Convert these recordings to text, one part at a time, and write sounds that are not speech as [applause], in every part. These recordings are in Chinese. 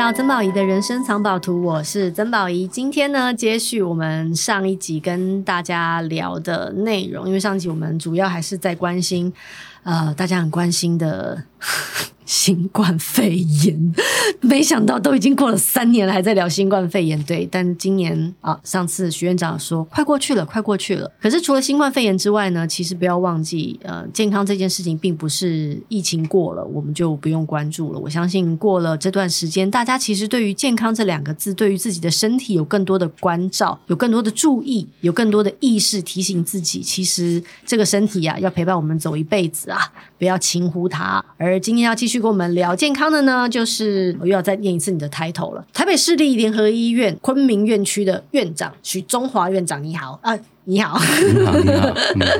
到曾宝仪的人生藏宝图，我是曾宝仪。今天呢，接续我们上一集跟大家聊的内容，因为上集我们主要还是在关心，呃，大家很关心的。新冠肺炎，[laughs] 没想到都已经过了三年了，还在聊新冠肺炎。对，但今年啊，上次徐院长说快过去了，快过去了。可是除了新冠肺炎之外呢，其实不要忘记，呃，健康这件事情并不是疫情过了我们就不用关注了。我相信过了这段时间，大家其实对于健康这两个字，对于自己的身体有更多的关照，有更多的注意，有更多的意识，提醒自己，其实这个身体啊，要陪伴我们走一辈子啊，不要轻忽它。而今天要继续。跟我们聊健康的呢，就是我又要再念一次你的 title 了。台北市立联合医院昆明院区的院长许中华院长，你好啊，你好，你好，你好，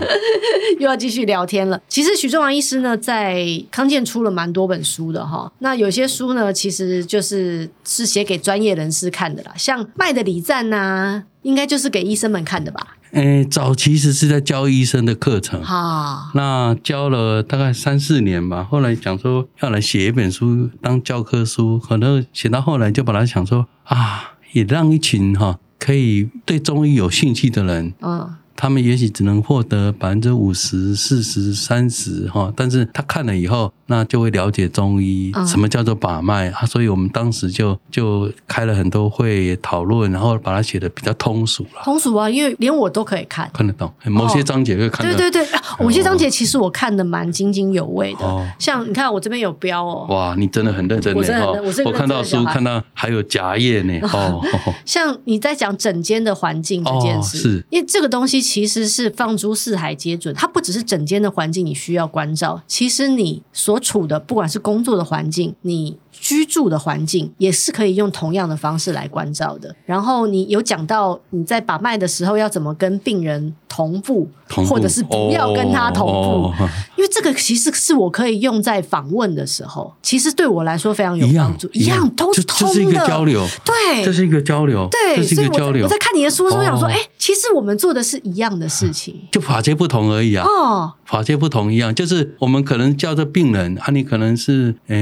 [laughs] 又要继续聊天了。其实许中华医师呢，在康健出了蛮多本书的哈。那有些书呢，其实就是是写给专业人士看的啦，像卖的礼赞呐，应该就是给医生们看的吧。诶，早期其实是在教医生的课程，哈，那教了大概三四年吧。后来讲说要来写一本书当教科书，可能写到后来就把它想说啊，也让一群哈可以对中医有兴趣的人，嗯。他们也许只能获得百分之五十、四十、三十哈，但是他看了以后，那就会了解中医什么叫做把脉啊。所以我们当时就就开了很多会讨论，然后把它写的比较通俗了。通俗啊，因为连我都可以看，看得懂。某些章节会看得懂。对对对，某些章节其实我看的蛮津津有味的。哦，像你看我这边有标哦。哇，你真的很认真。我真的，我是我看到书，看到还有夹页呢。哦，[laughs] 像你在讲整间的环境这件事，是因为这个东西。其实是放诸四海皆准，它不只是整间的环境你需要关照，其实你所处的不管是工作的环境，你居住的环境也是可以用同样的方式来关照的。然后你有讲到你在把脉的时候要怎么跟病人同步，同步。或者是不要跟他同步，哦、因为这个其实是我可以用在访问的时候，其实对我来说非常有帮助，一样，都是通的，这是一个交流，对，这是一个交流，对，这是一个交流。我在看你的书的时候，想说，哎、哦，其实我们做的是一样的事情，就法界不同而已啊。哦，法界不同一样，就是我们可能叫做病人啊，你可能是，呃，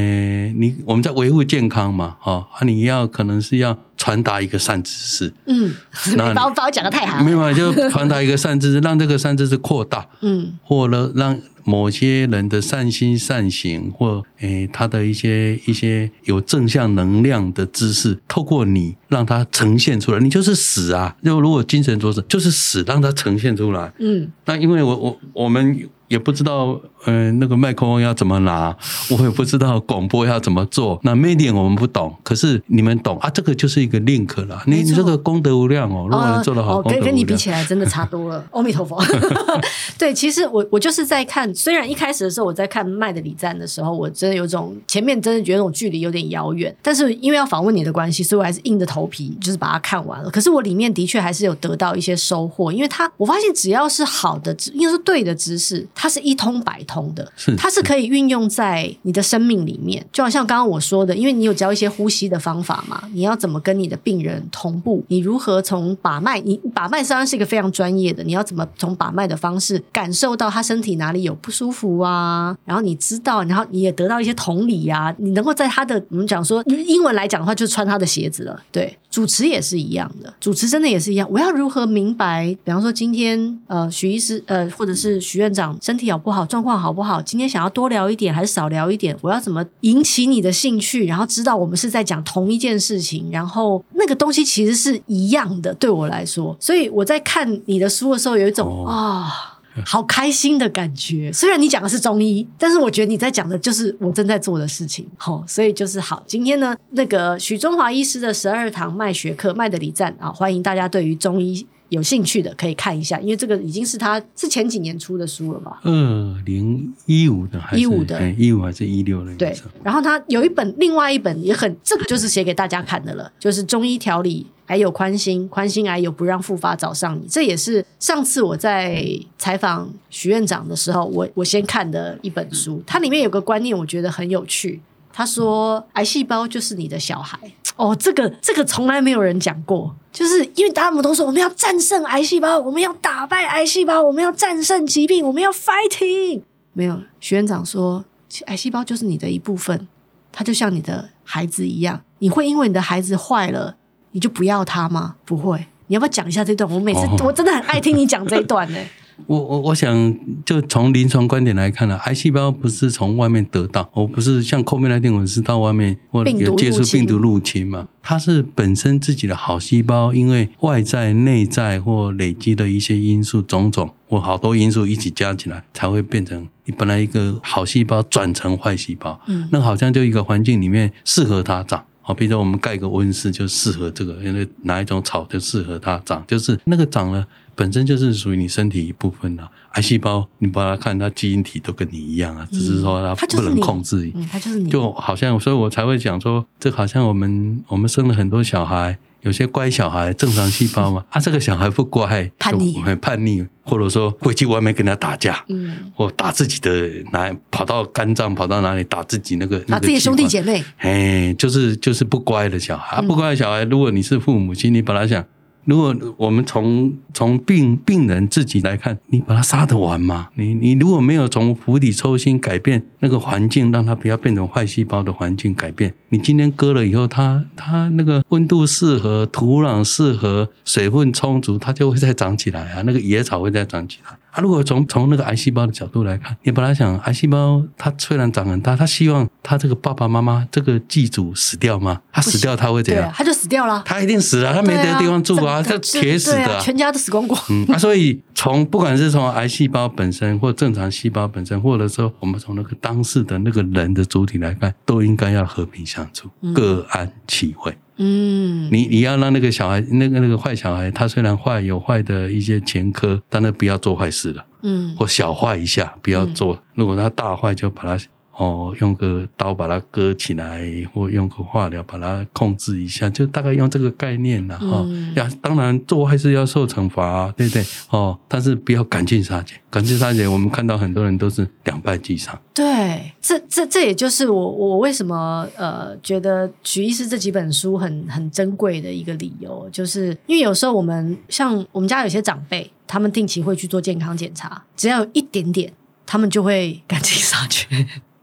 你我们在维护健康嘛，哈啊，你要可能是要。传达一个善知识，嗯，那把我 [laughs] 把我讲的太好，没有，就传达一个善知识，让这个善知识扩大，嗯，或者让某些人的善心善行，或诶他的一些一些有正向能量的知识，透过你让它呈现出来，你就是死啊，就如果精神做事就是死，让它呈现出来，嗯，那因为我我我们。也不知道，嗯、呃，那个麦克风要怎么拿，[laughs] 我也不知道广播要怎么做。那 medium 我们不懂，可是你们懂啊，这个就是一个 link 了。你你这个功德无量哦，如果能做得好，跟跟你比起来真的差多了。[laughs] 阿弥陀佛。[laughs] 对，其实我我就是在看，虽然一开始的时候我在看麦的礼赞的时候，我真的有种前面真的觉得那种距离有点遥远，但是因为要访问你的关系，所以我还是硬着头皮就是把它看完了。可是我里面的确还是有得到一些收获，因为它我发现只要是好的，应该是对的知识。它是一通百通的，它是可以运用在你的生命里面。就好像刚刚我说的，因为你有教一些呼吸的方法嘛，你要怎么跟你的病人同步？你如何从把脉？你把脉实际上是一个非常专业的，你要怎么从把脉的方式感受到他身体哪里有不舒服啊？然后你知道，然后你也得到一些同理呀、啊，你能够在他的我们讲说英文来讲的话，就是穿他的鞋子了。对，主持也是一样的，主持真的也是一样。我要如何明白？比方说今天呃，许医师呃，或者是许院长身体好不好？状况好不好？今天想要多聊一点还是少聊一点？我要怎么引起你的兴趣？然后知道我们是在讲同一件事情，然后那个东西其实是一样的，对我来说。所以我在看你的书的时候，有一种啊、哦哦，好开心的感觉。虽然你讲的是中医，但是我觉得你在讲的就是我正在做的事情。好、所以就是好。今天呢，那个许中华医师的十二堂脉学课，脉的礼赞啊，欢迎大家对于中医。有兴趣的可以看一下，因为这个已经是他是前几年出的书了吧？二零一五的还是一五的？一五还是一六的？对。然后他有一本，另外一本也很，这个就是写给大家看的了，就是中医调理，癌有宽心，宽心癌有不让复发找上你。这也是上次我在采访许院长的时候，我我先看的一本书。它里面有个观念，我觉得很有趣。他说：“癌细胞就是你的小孩。”哦，这个这个从来没有人讲过。就是因为他们都说我们要战胜癌细胞，我们要打败癌细胞，我们要战胜疾病，我们要 fighting。没有，学院长说，癌细胞就是你的一部分，它就像你的孩子一样，你会因为你的孩子坏了，你就不要他吗？不会。你要不要讲一下这段？我每次、哦、我真的很爱听你讲这一段呢。我我我想就从临床观点来看呢，癌细胞不是从外面得到，我不是像 COVID-19 我是到外面或者有接触病毒入侵嘛，它是本身自己的好细胞，因为外在、内在或累积的一些因素种种或好多因素一起加起来，才会变成你本来一个好细胞转成坏细胞。嗯，那好像就一个环境里面适合它长。好，比如说我们盖个温室就适合这个，因为哪一种草就适合它长，就是那个长了本身就是属于你身体一部分的癌细胞，你把它看它基因体都跟你一样啊，只是说它不能控制，嗯，它就是你，就好像，所以我才会讲说，这好像我们我们生了很多小孩。有些乖小孩正常细胞嘛，啊，[laughs] 这个小孩不乖，叛逆，很叛逆，或者说会去外面跟他打架，嗯，或打自己的，哪跑到肝脏，跑到哪里打自己那个，打自己兄弟姐妹，哎，就是就是不乖的小孩，啊，不乖的小孩，如果你是父母亲，你本来想。如果我们从从病病人自己来看，你把他杀得完吗？你你如果没有从釜底抽薪改变那个环境，让他不要变成坏细胞的环境改变，你今天割了以后，它它那个温度适合、土壤适合、水分充足，它就会再长起来啊，那个野草会再长起来。啊，如果从从那个癌细胞的角度来看，你本来想癌细胞它虽然长很大，它希望它这个爸爸妈妈这个寄主死掉吗？它死掉它会怎样？它就死掉了。它一定死了，它没得地方住啊，它铁死的，全家都死光光。嗯，啊，所以从不管是从癌细胞本身，或正常细胞本身，或者说我们从那个当事的那个人的主体来看，都应该要和平相处，各安其位。嗯，你你要让那个小孩，那个那个坏小孩，他虽然坏，有坏的一些前科，但他不要做坏事了。嗯，或小坏一下，不要做。嗯、如果他大坏，就把他。哦，用个刀把它割起来，或用个化疗把它控制一下，就大概用这个概念了哈。呀、嗯、当然做坏事要受惩罚啊，对不对？哦，但是不要赶尽杀绝，赶尽杀绝，我们看到很多人都是两败俱伤。对，这这这也就是我我为什么呃觉得许医师这几本书很很珍贵的一个理由，就是因为有时候我们像我们家有些长辈，他们定期会去做健康检查，只要有一点点，他们就会赶尽杀绝。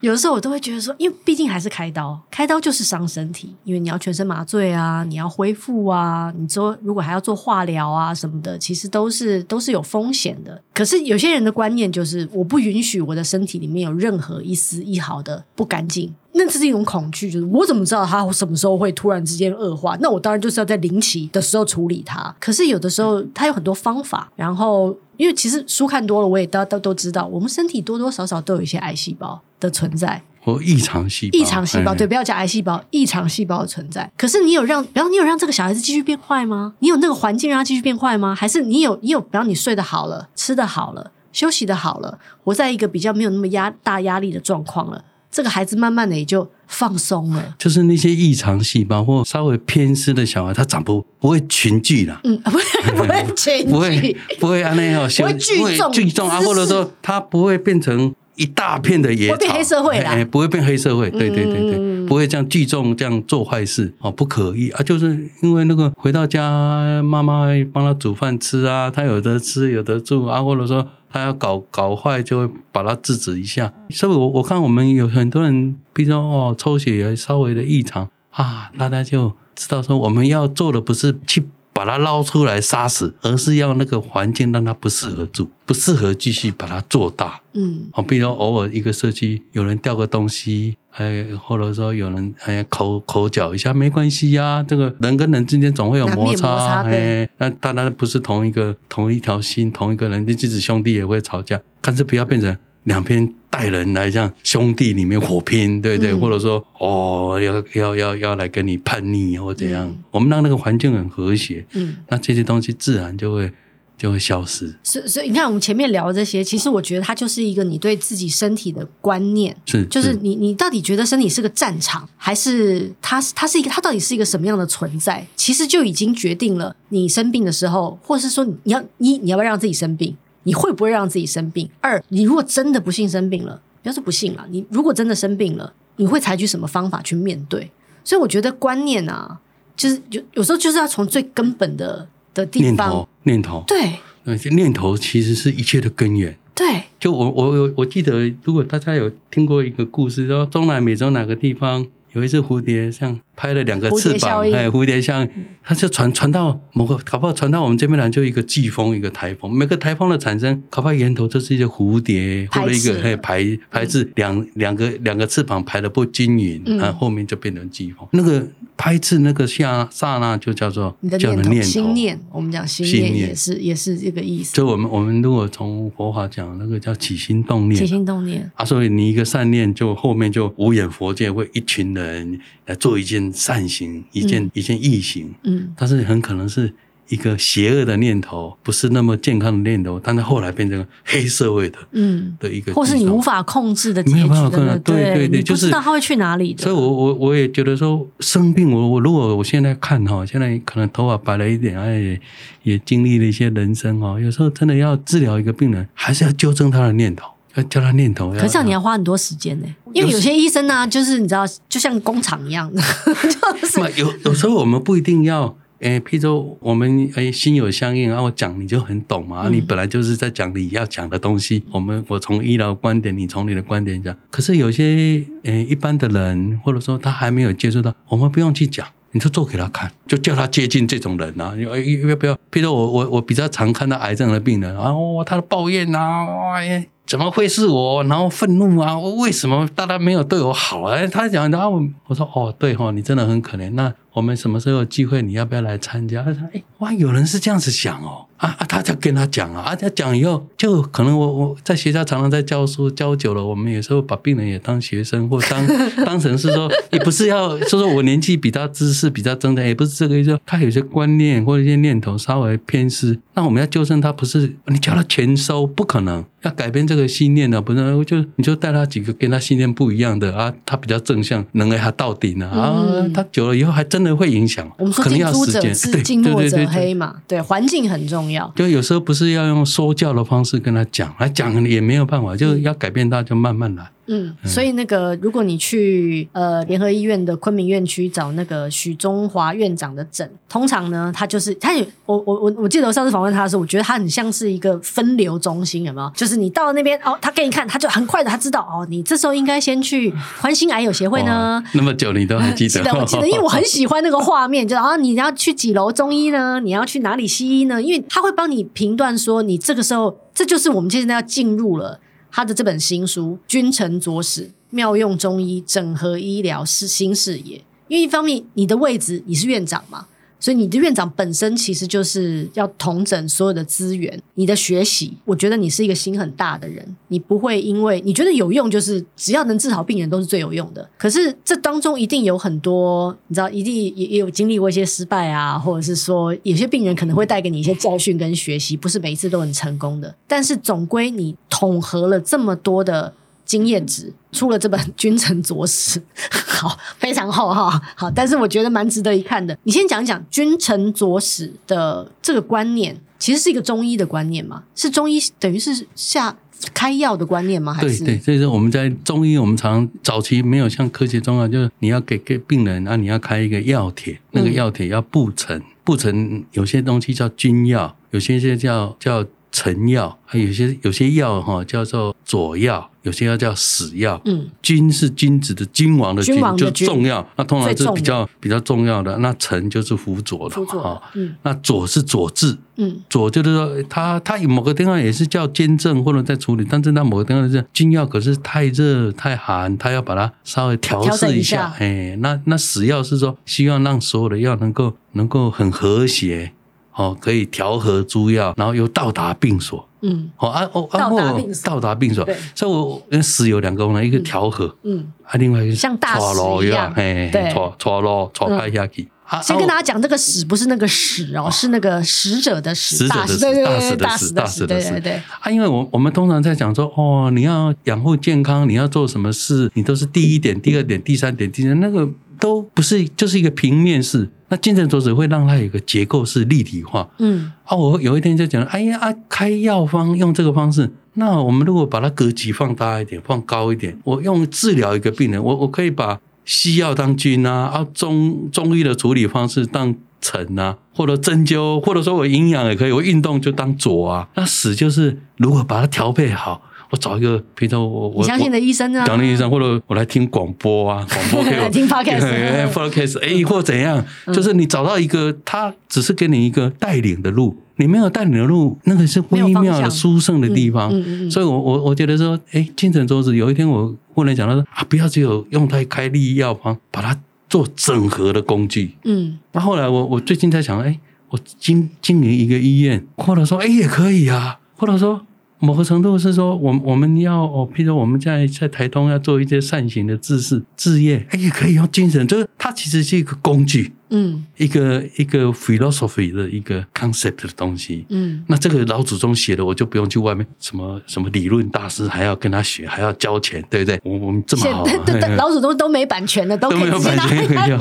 有的时候我都会觉得说，因为毕竟还是开刀，开刀就是伤身体，因为你要全身麻醉啊，你要恢复啊，你说如果还要做化疗啊什么的，其实都是都是有风险的。可是有些人的观念就是，我不允许我的身体里面有任何一丝一毫的不干净，那这是一种恐惧，就是我怎么知道它什么时候会突然之间恶化？那我当然就是要在临期的时候处理它。可是有的时候它有很多方法，然后因为其实书看多了，我也都都都知道，我们身体多多少少都有一些癌细胞的存在，或异常细胞，异常细胞，对，不要讲癌细胞，异常细胞的存在。可是你有让，比方你有让这个小孩子继续变坏吗？你有那个环境让他继续变坏吗？还是你有，你有，比方你睡得好了，吃得好了，休息得好了，活在一个比较没有那么压大压力的状况了，这个孩子慢慢的也就放松了。就是那些异常细胞或稍微偏失的小孩，他长不不会群聚了，嗯，[laughs] 不会不会群聚，不会不会安那样，[laughs] 不会聚众聚众啊，或者说他不会变成。一大片的野草，不会变黑社会啦，欸，不会变黑社会，对对对对，嗯、不会这样聚众这样做坏事哦，不可以。啊，就是因为那个回到家，妈妈帮他煮饭吃啊，他有得吃有得住啊，或者说他要搞搞坏，就会把他制止一下。所以我我看我们有很多人，比如说哦，抽血也稍微的异常啊，大家就知道说我们要做的不是去。把它捞出来杀死，而是要那个环境让它不适合住，不适合继续把它做大。嗯，哦，比如偶尔一个社区有人掉个东西，哎，或者说有人哎口口角一下，没关系呀、啊。这个人跟人之间总会有摩擦，摩擦哎，那当然不是同一个同一条心，同一个人，即使兄弟也会吵架，但是不要变成。两边带人来，像兄弟里面火拼，对不对？嗯、或者说，哦，要要要要来跟你叛逆或怎样？嗯、我们让那个环境很和谐，嗯，那这些东西自然就会就会消失。所以，所以你看，我们前面聊的这些，其实我觉得它就是一个你对自己身体的观念，是，就是你你到底觉得身体是个战场，还是它它是一个它到底是一个什么样的存在？其实就已经决定了你生病的时候，或者是说你要一你要不要让自己生病？你会不会让自己生病？二，你如果真的不幸生病了，不要说不幸了，你如果真的生病了，你会采取什么方法去面对？所以我觉得观念啊，就是有有时候就是要从最根本的的地方，念头，念头，对，念头其实是一切的根源。对，就我我我我记得，如果大家有听过一个故事，说中南美洲哪个地方有一只蝴蝶，像拍了两个翅膀，哎，蝴蝶像，它就传传到某个，搞不好传到我们这边来，就一个季风，一个台风，每个台风的产生，搞不好源头就是一些蝴蝶或者一个哎排排翅两两个两个翅膀排的不均匀，然后后面就变成季风，那个。拍翅那个下刹那就叫做叫的念头，心念。我们讲心念也是也是这个意思。就我们我们如果从佛法讲，那个叫起心动念。起心动念啊，所以你一个善念，就后面就无眼佛界会一群人来做一件善行，一件、嗯、一件义行。嗯，但是很可能是。一个邪恶的念头，不是那么健康的念头，但是后来变成黑社会的，嗯，的一个，或是你无法控制的，没有办法控制，对对对，就是不知道他会去哪里的。所以我我我也觉得说，生病，我我如果我现在看哈，现在可能头发白了一点，哎，也经历了一些人生哦，有时候真的要治疗一个病人，还是要纠正他的念头，要教他念头。可是你要花很多时间呢，因为有些医生呢、啊，就是你知道，就像工厂一样的，[laughs] 就是有有时候我们不一定要。诶，譬如说我们诶心有相应，然后我讲你就很懂嘛。你本来就是在讲你要讲的东西。我们我从医疗观点，你从你的观点讲。可是有些诶一般的人，或者说他还没有接触到，我们不用去讲，你就做给他看，就叫他接近这种人啊。要要不要？譬如说我我我比较常看到癌症的病人，然后他的抱怨啊，哎，怎么会是我？然后愤怒啊，我为什么大家没有对我好啊？他讲，然后我我说哦，对哈，你真的很可怜。那。我们什么时候有机会？你要不要来参加？他说：“哎，哇，有人是这样子想哦，啊啊，他就跟他讲啊，啊，他讲以后，就可能我我在学校常常在教书，教久了，我们有时候把病人也当学生，或当 [laughs] 当成是说，也不是要说说我年纪比他知识比较增长，也不是这个意思。他有些观念或者一些念头稍微偏失，那我们要纠正他，不是你叫他全收，不可能。要改变这个信念呢，不是就你就带他几个跟他信念不一样的啊，他比较正向，能给他到底呢啊，啊，他久了以后还真的会影响。我们说近朱者赤，近墨者黑嘛，对，环境很重要。就有时候不是要用说教的方式跟他讲，来讲也没有办法，就要改变他，就慢慢来。嗯，所以那个，如果你去呃联合医院的昆明院区找那个许中华院长的诊，通常呢，他就是他有我我我我记得我上次访问他的时候，我觉得他很像是一个分流中心，有没有？就是你到了那边哦，他给你看，他就很快的他知道哦，你这时候应该先去欢心癌友协会呢。那么久你都还记得？记得我记得，因为我很喜欢那个画面，就啊，你要去几楼中医呢？你要去哪里西医呢？因为他会帮你评断说，你这个时候这就是我们现在要进入了。他的这本新书《君臣佐使妙用中医整合医疗是新视野》，因为一方面你的位置你是院长嘛。所以你的院长本身其实就是要统整所有的资源，你的学习，我觉得你是一个心很大的人，你不会因为你觉得有用，就是只要能治好病人都是最有用的。可是这当中一定有很多，你知道，一定也也有经历过一些失败啊，或者是说有些病人可能会带给你一些教训跟学习，不是每一次都很成功的。但是总归你统合了这么多的。经验值出了这本《君臣佐使》，好，非常厚哈，好，但是我觉得蛮值得一看的。你先讲一讲“君臣佐使”的这个观念，其实是一个中医的观念吗？是中医等于是下开药的观念吗？还是对对，所以说我们在中医，我们常早期没有像科学中药，就是你要给给病人啊，你要开一个药帖，那个药帖要布成，布成有些东西叫君药，有些些叫叫臣药，还有些有些药哈叫做佐药。有些药叫死药，嗯，君是君子的君王的君，就重要。那通常是比较比较重要的。那臣就是辅佐的，辅佐。嗯，那佐是佐治，嗯，佐就是说他他有某个地方也是叫兼证或者在处理，但是他某个地方是君药，可是太热太寒，他要把它稍微调试一下。哎，那那死药是说希望让所有的药能够能够很和谐，哦，可以调和诸药，然后又到达病所。嗯，好啊，哦，到达病所，到达病所。所以我死有两个功能，一个调和，嗯，啊，另外一个像大使一样，嘿，对，搓搓咯，搓开下去。先跟大家讲，这个使不是那个使哦，是那个使者的使，使者的使，大使的使，大使的使，对对对。啊，因为我我们通常在讲说，哦，你要养护健康，你要做什么事，你都是第一点、第二点、第三点、第三，那个都不是，就是一个平面式。那君臣佐使会让它有一个结构式立体化。嗯，啊，我有一天就讲，哎呀，啊，开药方用这个方式，那我们如果把它格局放大一点，放高一点，我用治疗一个病人，我我可以把西药当君啊，啊，中中医的处理方式当。臣啊，或者针灸，或者说我营养也可以，我运动就当佐啊。那死就是如果把它调配好。我找一个，比如说我我相信的医生啊，相信医生，或者我来听广播啊，广播可以 [laughs] 听 podcast，podcast，[laughs] 哎，或怎样，就是你找到一个，他只是给你一个带领的路，你没有带领的路，那个是微妙的殊胜的地方。所以我我我觉得说，哎，精神左子有一天我忽然讲到说啊，不要只有用它开立药方，把它做整合的工具。嗯，那后来我我最近在想，哎，我经经营一个医院，或者说哎也可以啊，或者说。某个程度是说，我我们要哦，譬如我们在在台东要做一些善行的志事志业，哎，也可以用精神，就是它其实是一个工具。嗯，一个一个 philosophy 的一个 concept 的东西，嗯，那这个老祖宗写的，我就不用去外面什么什么理论大师还要跟他学，还要交钱，对不对？我我们这么好，对对，老祖宗都没版权的，都没有版权可以用。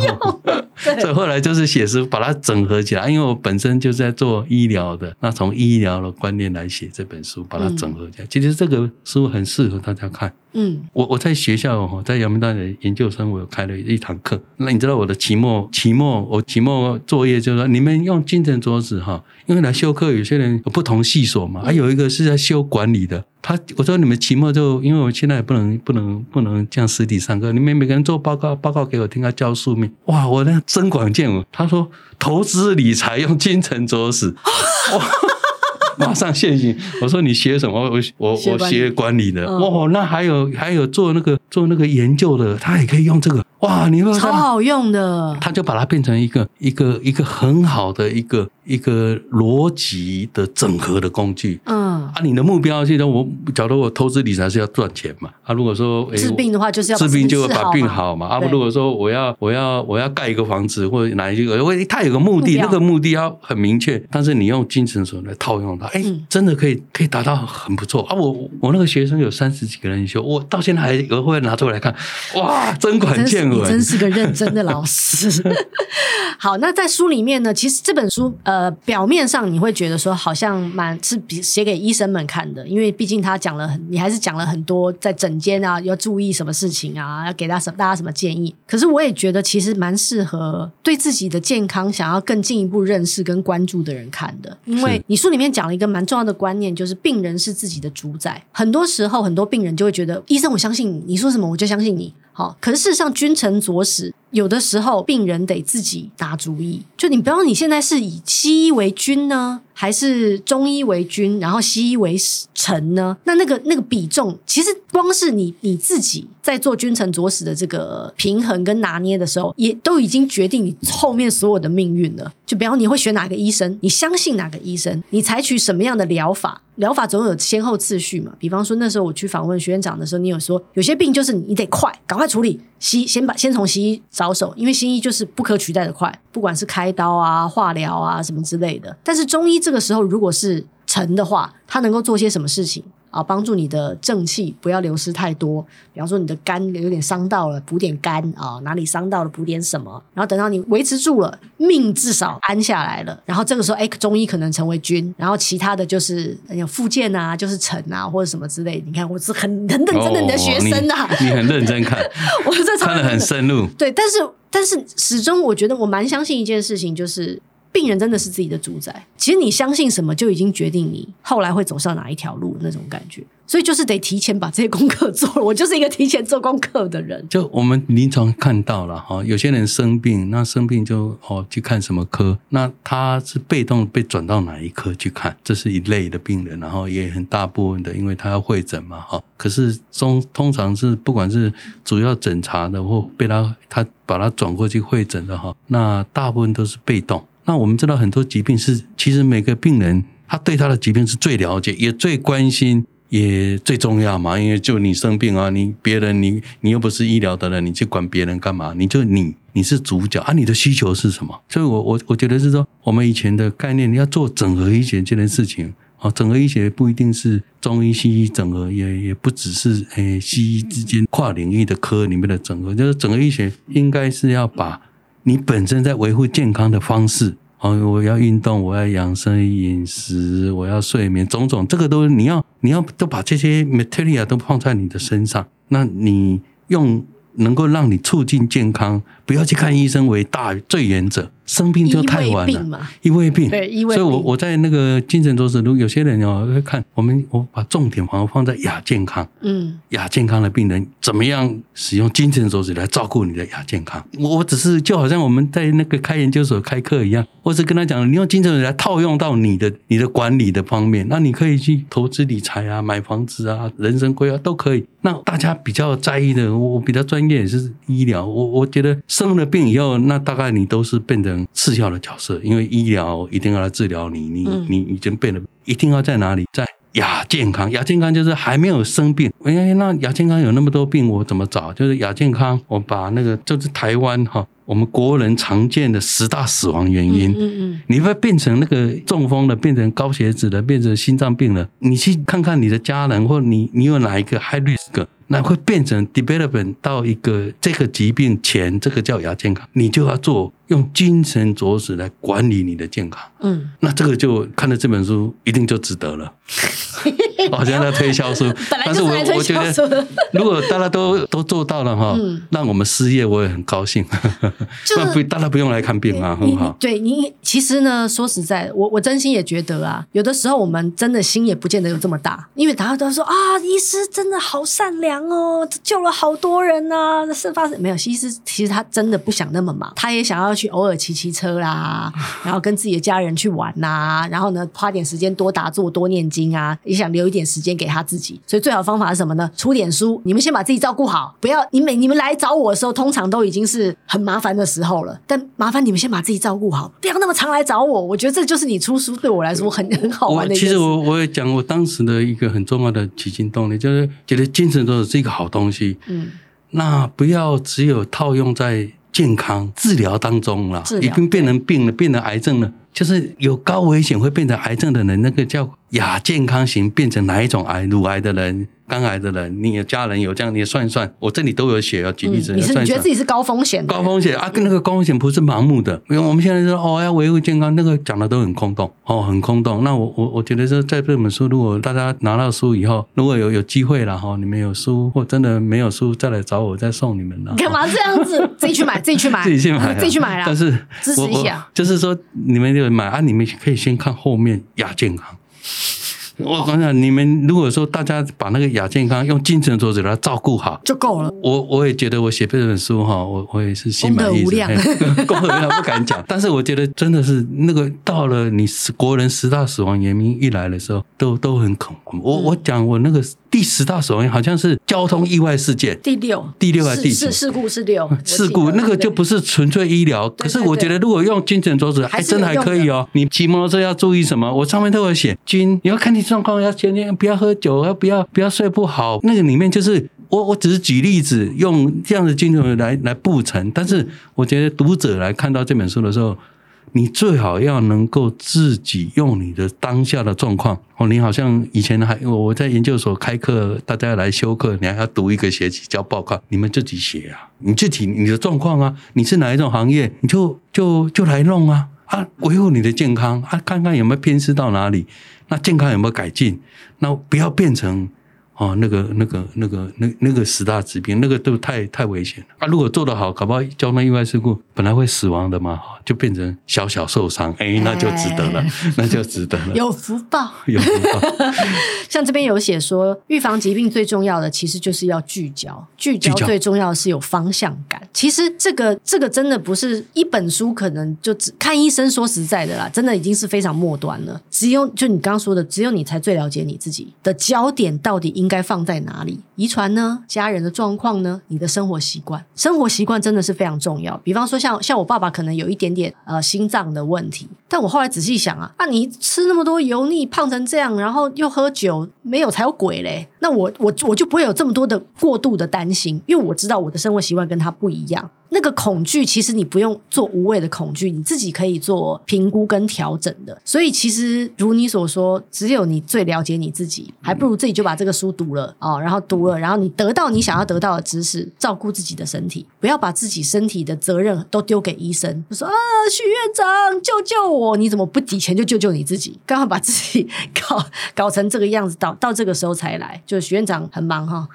所以后来就是写书，把它整合起来。因为我本身就在做医疗的，那从医疗的观念来写这本书，把它整合起来。其实这个书很适合大家看。嗯，我我在学校，在阳明大学研究生，我有开了一堂课。那你知道我的期末期末我期末作业就是说，你们用金城桌子哈，因为来修课有些人有不同系所嘛，还有一个是在修管理的。他我说你们期末就因为我现在也不能不能不能这样实体上课，你们每个人做报告报告给我听，他教书面。哇，我那增广见闻。他说投资理财用金城桌子。马上现行，我说你学什么？我我我学管理的。哦，那还有还有做那个做那个研究的，他也可以用这个。哇，你说超好用的。他就把它变成一个一个一个很好的一个。一个逻辑的整合的工具，嗯，啊，你的目标现在我假如我投资理财是要赚钱嘛，啊，如果说治病的话就是要治病就会把病好嘛，啊，如果说我要我要我要盖一个房子或者哪一个，因为它有个目的，那个目的要很明确，但是你用精神所来套用它，哎，真的可以可以达到很不错。啊！我我那个学生有三十几个人修，我到现在还有会拿出来看，哇，真管见闻，真是个认真的老师。[laughs] 好，那在书里面呢，其实这本书呃。呃，表面上你会觉得说好像蛮是写给医生们看的，因为毕竟他讲了很，你还是讲了很多在诊间啊要注意什么事情啊，要给他什大家什么建议。可是我也觉得其实蛮适合对自己的健康想要更进一步认识跟关注的人看的，因为你书里面讲了一个蛮重要的观念，就是病人是自己的主宰。很多时候，很多病人就会觉得医生，我相信你，你说什么我就相信你。好，可是事实上，君臣佐使，有的时候病人得自己打主意。就你不要，你现在是以西医为君呢，还是中医为君，然后西医为臣呢？那那个那个比重，其实光是你你自己在做君臣佐使的这个平衡跟拿捏的时候，也都已经决定你后面所有的命运了。就比方你会选哪个医生，你相信哪个医生，你采取什么样的疗法。疗法总有先后次序嘛，比方说那时候我去访问学院长的时候，你有说有些病就是你得快，赶快处理，西先把先从西医着手，因为西医就是不可取代的快，不管是开刀啊、化疗啊什么之类的。但是中医这个时候如果是臣的话，他能够做些什么事情？啊，帮助你的正气不要流失太多。比方说，你的肝有点伤到了，补点肝啊；哪里伤到了，补点什么。然后等到你维持住了，命至少安下来了。然后这个时候，哎，中医可能成为君，然后其他的就是有复健啊，就是臣啊，或者什么之类。你看，我是很很认真的你的学生啊，哦、你，[laughs] 你很认真看，[laughs] 我这看得很深入。[laughs] 对，但是但是始终我觉得我蛮相信一件事情，就是。病人真的是自己的主宰。其实你相信什么，就已经决定你后来会走上哪一条路那种感觉。所以就是得提前把这些功课做了。我就是一个提前做功课的人。[laughs] 就我们临床看到了哈，有些人生病，那生病就哦去看什么科，那他是被动被转到哪一科去看，这是一类的病人。然后也很大部分的，因为他要会诊嘛哈。可是中通常是不管是主要诊查的，或被他他把他转过去会诊的哈，那大部分都是被动。那我们知道很多疾病是，其实每个病人他对他的疾病是最了解，也最关心，也最重要嘛。因为就你生病啊，你别人你你又不是医疗的人，你去管别人干嘛？你就你你是主角啊，你的需求是什么？所以我我我觉得是说，我们以前的概念，你要做整合医学这件事情啊，整合医学不一定是中医西医整合，也也不只是诶西医之间跨领域的科里面的整合，就是整合医学应该是要把。你本身在维护健康的方式，哦，我要运动，我要养生饮食，我要睡眠，种种，这个都你要你要都把这些 material 都放在你的身上，那你用能够让你促进健康，不要去看医生为大最原则。生病就太晚了，因为病，对，医未病。所以我我在那个精神科时，如果有些人哦会看我们，我把重点放放在亚健康，嗯，亚健康的病人怎么样使用精神手指来照顾你的亚健康？我我只是就好像我们在那个开研究所开课一样，我是跟他讲，你用精神科来套用到你的你的管理的方面，那你可以去投资理财啊，买房子啊，人生规划都可以。那大家比较在意的，我比较专业也是医疗，我我觉得生了病以后，那大概你都是变成。次要的角色，因为医疗一定要来治疗你，你你已经变得一定要在哪里，在亚健康，亚健康就是还没有生病。哎，那亚健康有那么多病，我怎么找？就是亚健康，我把那个就是台湾哈，我们国人常见的十大死亡原因，嗯嗯，你会变成那个中风的，变成高血脂的，变成心脏病了，你去看看你的家人，或你你有哪一个 high risk。那会变成 development 到一个这个疾病前，这个叫亚健康，你就要做用精神着实来管理你的健康。嗯，那这个就看了这本书，一定就值得了。[laughs] 好像在推销书，[laughs] 但是我我觉得，[laughs] 如果大家都都做到了哈，让我们失业，我也很高兴。那不，大家不用来看病啊，很好。对你，其实呢，说实在，我我真心也觉得啊，有的时候我们真的心也不见得有这么大，因为大家都说啊，医师真的好善良哦，救了好多人呐。是发生没有？医师其实他真的不想那么忙，他也想要去偶尔骑骑车啦，然后跟自己的家人去玩呐，然后呢，花点时间多打坐、多念经啊，也想留一点时间给他自己，所以最好的方法是什么呢？出点书，你们先把自己照顾好，不要你每你们来找我的时候，通常都已经是很麻烦的时候了。但麻烦你们先把自己照顾好，不要那么常来找我。我觉得这就是你出书对我来说很很好玩的。其实我我也讲我当时的一个很重要的起心动力，就是觉得精神都是一个好东西。嗯，那不要只有套用在健康治疗当中了，已经变成病了，变成癌症了。就是有高危险会变成癌症的人，那个叫亚健康型，变成哪一种癌？乳癌的人。肝癌的人，你的家人有这样，你也算一算，我这里都有写，要举例子。你是你觉得自己是高风险？高风险啊，跟那个高风险不是盲目的。因为我们现在说哦，要维护健康，那个讲的都很空洞哦，很空洞。那我我我觉得说，在这本书，如果大家拿到书以后，如果有有机会了哈，你们有书或真的没有书，再来找我，再送你们了。干嘛这样子？自己去买，自己去买，[laughs] 自己去买，自己去买 [laughs] 啦。但是支持一下，就是说你们就买啊，你们可以先看后面亚健康。我讲讲，你们如果说大家把那个亚健康用精神作者来照顾好就够了。我我也觉得我写这本书哈，我我也是心满意足。功德无量，[laughs] 功德无量不敢讲，但是我觉得真的是那个到了你十国人十大死亡原因一来的时候，都都很恐怖。我我讲我那个第十大死因好像是交通意外事件，第六第六还是第几？事故是六 [laughs] 事故，那个就不是纯粹医疗。可是我觉得如果用精准桌子，还真的还可以哦。你骑摩托车要注意什么？我上面都有写，君你要看你。状况要天天不要喝酒，要不要不要睡不好。那个里面就是我我只是举例子，用这样的精准来来布陈。但是我觉得读者来看到这本书的时候，你最好要能够自己用你的当下的状况哦。你好像以前还我在研究所开课，大家来修课，你还要读一个学期交报告，你们自己写啊，你自己你的状况啊，你是哪一种行业，你就就就来弄啊啊，维护你的健康啊，看看有没有偏失到哪里。那健康有没有改进？那不要变成哦，那个、那个、那个、那那个十大疾病，那个都太太危险了啊！如果做得好，搞不好交通意外事故本来会死亡的嘛。就变成小小受伤，哎，那就值得了，那就值得了，有福报，[laughs] 有福报。像这边有写说，预防疾病最重要的其实就是要聚焦，聚焦最重要的是有方向感。其实这个这个真的不是一本书，可能就只看医生。说实在的啦，真的已经是非常末端了。只有就你刚刚说的，只有你才最了解你自己的焦点到底应应该放在哪里。遗传呢？家人的状况呢？你的生活习惯，生活习惯真的是非常重要。比方说像，像我爸爸可能有一点点呃心脏的问题，但我后来仔细想啊，啊、你吃那么多油腻，胖成这样，然后又喝酒，没有才有鬼嘞。那我我我就不会有这么多的过度的担心，因为我知道我的生活习惯跟他不一样。那个恐惧，其实你不用做无谓的恐惧，你自己可以做评估跟调整的。所以，其实如你所说，只有你最了解你自己，还不如自己就把这个书读了哦，然后读了，然后你得到你想要得到的知识，照顾自己的身体，不要把自己身体的责任都丢给医生。就说啊，许院长救救我！你怎么不提前就救救你自己？刚好把自己搞搞成这个样子，到到这个时候才来，就许院长很忙哈。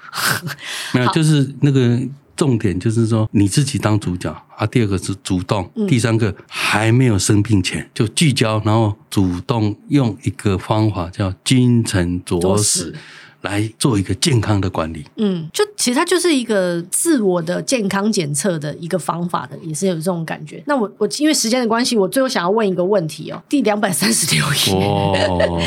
[laughs] 没有，[laughs] 就是那个。重点就是说你自己当主角啊。第二个是主动，第三个还没有生病前就聚焦，然后主动用一个方法叫精诚左使。来做一个健康的管理，嗯，就其实它就是一个自我的健康检测的一个方法的，也是有这种感觉。那我我因为时间的关系，我最后想要问一个问题哦，第两百三十六页，哦，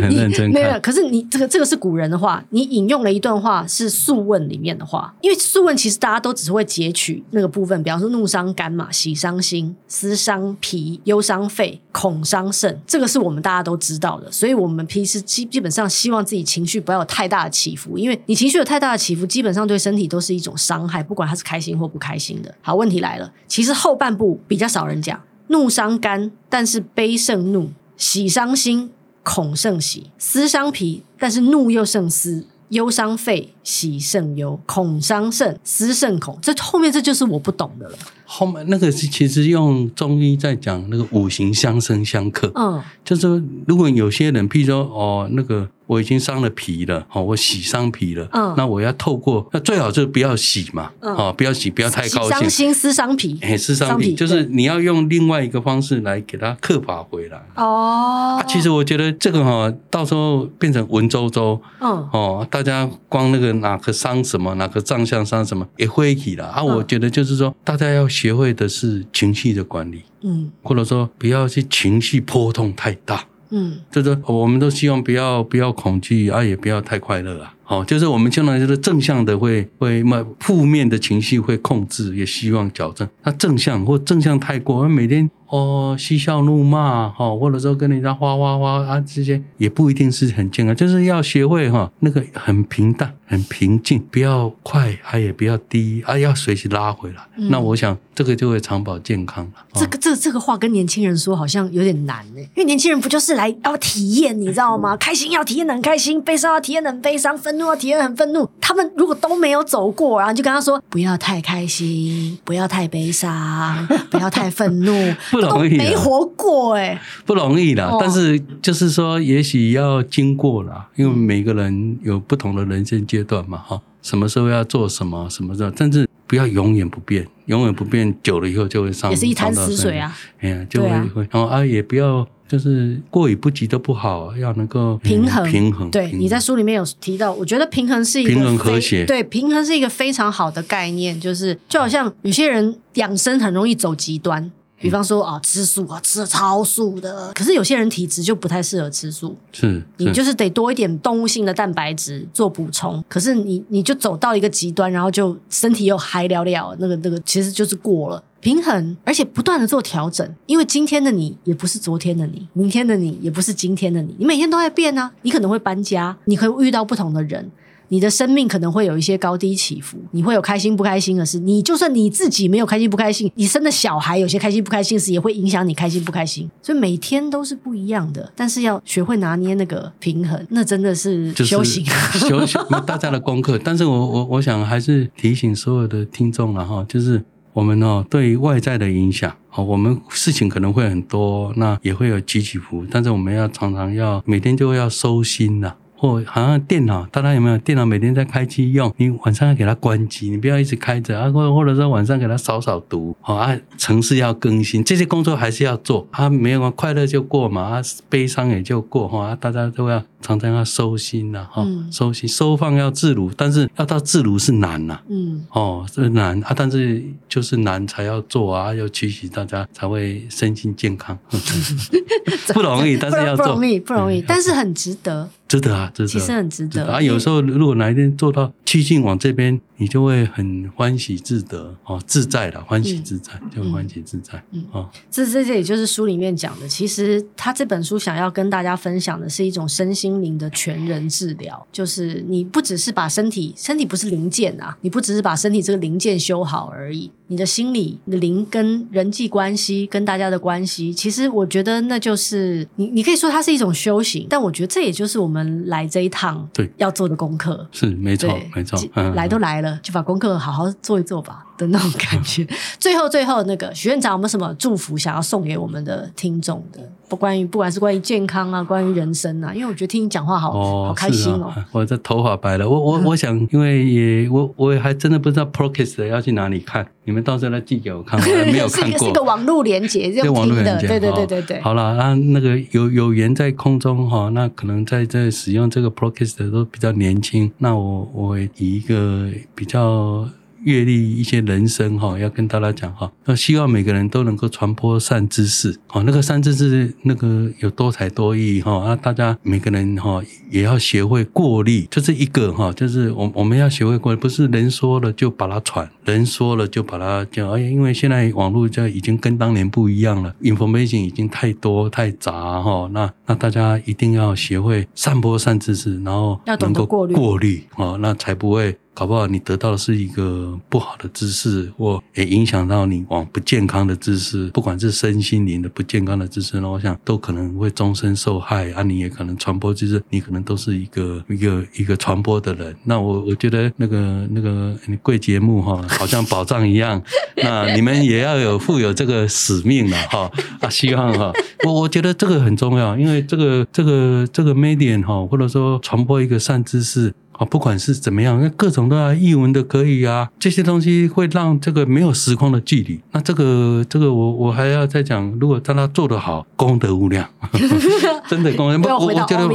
很认真，没有，可是你这个这个是古人的话，你引用了一段话是《素问》里面的话，因为《素问》其实大家都只是会截取那个部分，比方说怒伤肝嘛，喜伤心，思伤脾，忧伤肺，恐伤肾，这个是我们大家都知道的，所以我们平时基基本上希望自己情绪不要太。太大的起伏，因为你情绪有太大的起伏，基本上对身体都是一种伤害，不管他是开心或不开心的。好，问题来了，其实后半部比较少人讲，怒伤肝，但是悲胜怒；喜伤心，恐胜喜；思伤脾，但是怒又胜思；忧伤肺，喜胜忧；恐伤肾，思胜恐。这后面这就是我不懂的了。后面那个是其实用中医在讲那个五行相生相克，嗯，就是说如果有些人，譬如说哦那个。我已经伤了脾了，好，我喜伤脾了，嗯，那我要透过，那最好就是不要喜嘛，哦，不要喜，不要太高兴，伤心思伤脾，哎，思伤脾，就是你要用另外一个方式来给它克法回来。哦，其实我觉得这个哈，到时候变成文绉绉，嗯，哦，大家光那个哪个伤什么，哪个脏象伤什么也会起了。啊。我觉得就是说，大家要学会的是情绪的管理，嗯，或者说不要去情绪波动太大。嗯，就是我们都希望不要不要恐惧啊，也不要太快乐啊。好，就是我们经常就是正向的会会嘛，负面的情绪会控制，也希望矫正。那正向或正向太过，每天。哦，嬉笑怒骂哈，或者说跟人家哗哗哗啊，这些也不一定是很健康，就是要学会哈，那个很平淡、很平静，不要快，啊也不要低啊，要随时拉回来。嗯、那我想这个就会长保健康了。这个这这个话跟年轻人说好像有点难呢，因为年轻人不就是来要体验，你知道吗？开心要体验的很开心，悲伤要体验的很悲伤，愤怒要体验的很愤怒。他们如果都没有走过，然后就跟他说不要太开心，不要太悲伤，不要太愤怒。[laughs] 不容易，没活过哎、欸，不容易啦。但是就是说，也许要经过啦，因为每个人有不同的人生阶段嘛，哈。什么时候要做什么，什么时候，但是不要永远不变，永远不变久了以后就会上，也是一潭死水啊。哎呀，就会会，然后啊，也不要就是过于不及都不好，要能够平衡平衡。对，你在书里面有提到，我觉得平衡是一个平衡和谐，对，平衡是一个非常好的概念，就是就好像有些人养生很容易走极端。比方说啊，吃素啊，吃的超素的。可是有些人体质就不太适合吃素，是，是你就是得多一点动物性的蛋白质做补充。可是你你就走到一个极端，然后就身体又嗨了了，那个那个其实就是过了平衡，而且不断的做调整。因为今天的你也不是昨天的你，明天的你也不是今天的你，你每天都在变啊。你可能会搬家，你会遇到不同的人。你的生命可能会有一些高低起伏，你会有开心不开心的事。你就算你自己没有开心不开心，你生的小孩有些开心不开心的事，也会影响你开心不开心。所以每天都是不一样的，但是要学会拿捏那个平衡，那真的是修行，修行大家的功课。但是我我我想还是提醒所有的听众了哈，就是我们哦对于外在的影响，哦我们事情可能会很多，那也会有起起伏，但是我们要常常要每天就要收心呐。或好像电脑，大家有没有电脑每天在开机用？你晚上要给它关机，你不要一直开着啊。或或者说晚上给它扫扫毒，好啊，城市要更新，这些工作还是要做。啊，没有啊快乐就过嘛，啊，悲伤也就过哈。啊，大家都要常常要收心呐，哈，收心收放要自如，但是要到自如是难呐，嗯，哦，是难啊，但是就是难才要做啊，要取许大家才会身心健康，[laughs] [laughs] [laughs] 不容易，但是要做，不容易，不容易，但是很值得。值得啊，值得，其实很值得。啊，有时候如果哪一天做到趋近往这边，你就会很欢喜自得哦，自在了，欢喜自在，嗯、就欢喜自在。嗯，哦，这这这也就是书里面讲的。其实他这本书想要跟大家分享的是一种身心灵的全人治疗，就是你不只是把身体，身体不是零件啊，你不只是把身体这个零件修好而已，你的心理、你的灵跟人际关系、跟大家的关系，其实我觉得那就是你，你可以说它是一种修行，但我觉得这也就是我们来这一趟对要做的功课。是没错，没错，嗯、来都来了。了，就把功课好好做一做吧的那种感觉。[laughs] 最后，最后那个许院长，有没有什么祝福想要送给我们的听众的？不关于，不管是关于健康啊，关于人生啊，因为我觉得听你讲话好、哦、好开心哦。我这头发白了，我我我想，因为也我我也还真的不知道 Podcast 要去哪里看，你们到时候来寄给我看，我 [laughs] 还没有看过。是一个网络连接，用听的，对对对对对。好了，那那个有有缘在空中哈，那可能在这使用这个 Podcast 的都比较年轻，那我我以一个比较。阅历一些人生哈，要跟大家讲哈，那希望每个人都能够传播善知识，哦，那个善知识那个有多才多艺哈，啊，大家每个人哈也要学会过滤，就是一个哈，就是我我们要学会过滤，不是人说了就把它传，人说了就把它讲，哎，因为现在网络就已经跟当年不一样了，information 已经太多太杂哈，那那大家一定要学会散播善知识，然后能够过滤过滤，哦，那才不会。搞不好你得到的是一个不好的知识，或也影响到你往不健康的知识，不管是身心灵的不健康的知识，那我想都可能会终身受害啊！你也可能传播，就是你可能都是一个一个一个传播的人。那我我觉得那个那个你贵节目哈，好像宝藏一样，[laughs] 那你们也要有负有这个使命了哈啊！希望哈，我我觉得这个很重要，因为这个这个这个 medium 哈，或者说传播一个善知识。啊，不管是怎么样，那各种都要译文的可以啊，这些东西会让这个没有时空的距离。那这个这个我我还要再讲，如果让他做得好，功德无量，[laughs] 真的功德。我我觉得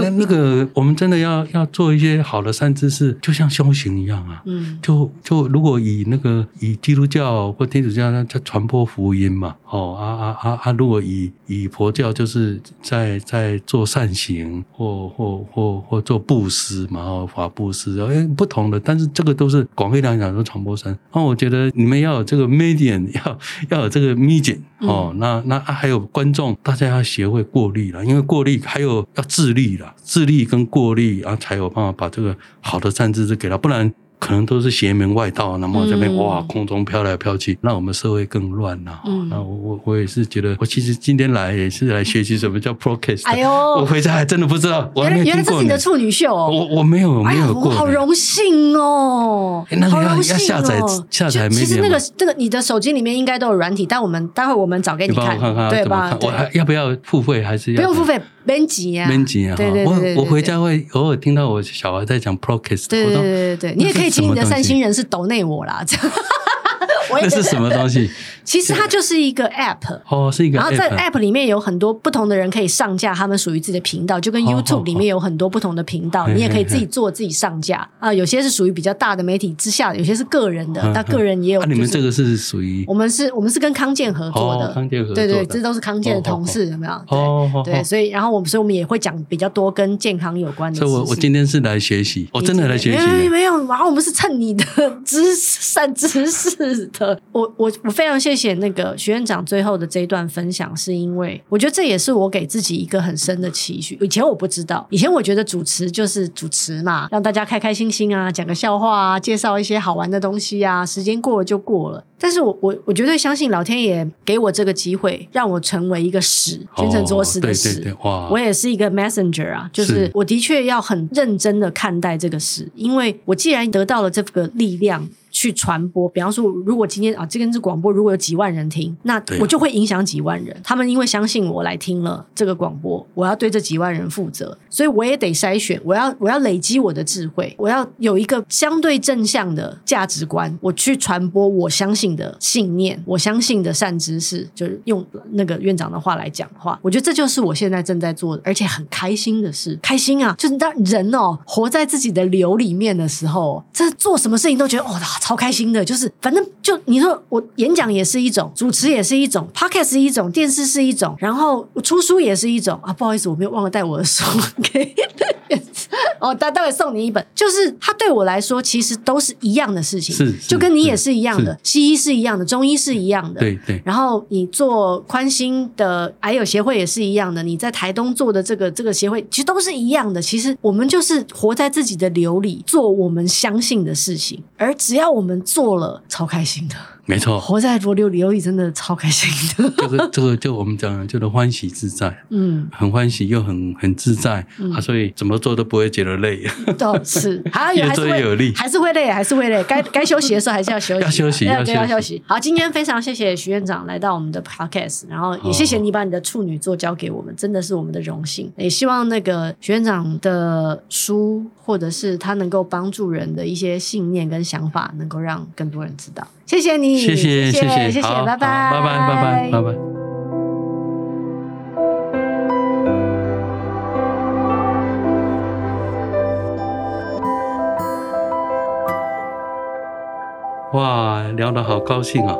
那那个我们真的要要做一些好的善知识，就像修行一样啊。嗯，就就如果以那个以基督教或天主教在传播福音嘛，哦啊啊啊啊，如果以以佛教就是在在做善行或或或或做布施。然后法布斯，哎，不同的，但是这个都是广义来讲说传播声。那我觉得你们要有这个 medium，[laughs] 要要有这个 medium 哦。嗯、那那还有观众，大家要学会过滤了，因为过滤还有要自律了，自律跟过滤，然后才有办法把这个好的善知识给他，不然。可能都是邪门外道，那么这边、嗯、哇，空中飘来飘去，让我们社会更乱了。嗯，那我我我也是觉得，我其实今天来也是来学习什么叫 podcast。哎呦，我回家还真的不知道，我还。原来这是你的处女秀哦，我我没有没有过，好荣幸哦。那你要要下载下载，其实那个那个你的手机里面应该都有软体，但我们待会我们找给你看，对吧？我还要不要付费？还是要不用付费？编辑啊，编辑啊，对对对，我我回家会偶尔听到我小孩在讲 podcast，对对对对，你也可以请你的善心人士抖内我啦，这样。[laughs] 那是什么东西？其实它就是一个 app 哦，是一个。然后在 app 里面有很多不同的人可以上架他们属于自己的频道，就跟 YouTube 里面有很多不同的频道，你也可以自己做自己上架啊。有些是属于比较大的媒体之下的，有些是个人的，那个人也有。你们这个是属于我们是，我们是跟康健合作的，康健合作，对对，这都是康健的同事，有没有？对对，所以然后我们，所以我们也会讲比较多跟健康有关的。所以我我今天是来学习，我真的来学习。没有没有，然后我们是蹭你的知识善知识的。我我我非常谢谢谢那个徐院长最后的这一段分享，是因为我觉得这也是我给自己一个很深的期许。以前我不知道，以前我觉得主持就是主持嘛，[laughs] 让大家开开心心啊，讲个笑话啊，介绍一些好玩的东西啊，时间过了就过了。但是我我我绝对相信老天爷给我这个机会，让我成为一个使，君臣作使的使。我也是一个 messenger 啊，就是我的确要很认真的看待这个使，因为我既然得到了这个力量。去传播，比方说，如果今天啊，这个是广播，如果有几万人听，那我就会影响几万人。他们因为相信我来听了这个广播，我要对这几万人负责，所以我也得筛选，我要我要累积我的智慧，我要有一个相对正向的价值观，我去传播我相信的信念，我相信的善知识，就是用那个院长的话来讲的话，我觉得这就是我现在正在做的，而且很开心的事，开心啊！就是当人哦活在自己的流里面的时候，这做什么事情都觉得哇。超开心的，就是反正就你说我演讲也是一种，主持也是一种，podcast 是一种，电视是一种，然后出书也是一种啊。不好意思，我没有忘了带我的书给。[laughs] 哦，待待会送你一本，就是它对我来说其实都是一样的事情，是，就跟你也是一样的，西医是一样的，中医是一样的，对对。然后你做宽心的癌友协会也是一样的，你在台东做的这个这个协会其实都是一样的。其实我们就是活在自己的流里，做我们相信的事情，而只要我我们做了，超开心的。没错，活在浊流里欧真的超开心的。[laughs] 这个这个就我们讲的就是欢喜自在，嗯，很欢喜又很很自在、嗯、啊，所以怎么做都不会觉得累。[laughs] 都是，还有 [laughs] 还是会有力，还是会累，还是会累。该该休息的时候还是要休息，要休息，要要休息。好，今天非常谢谢徐院长来到我们的 podcast，然后也谢谢你把你的处女作交给我们，真的是我们的荣幸。也希望那个徐院长的书，或者是他能够帮助人的一些信念跟想法，能够让更多人知道。谢谢你，谢谢谢谢谢谢，拜拜拜拜拜拜拜拜。哇，聊得好高兴啊！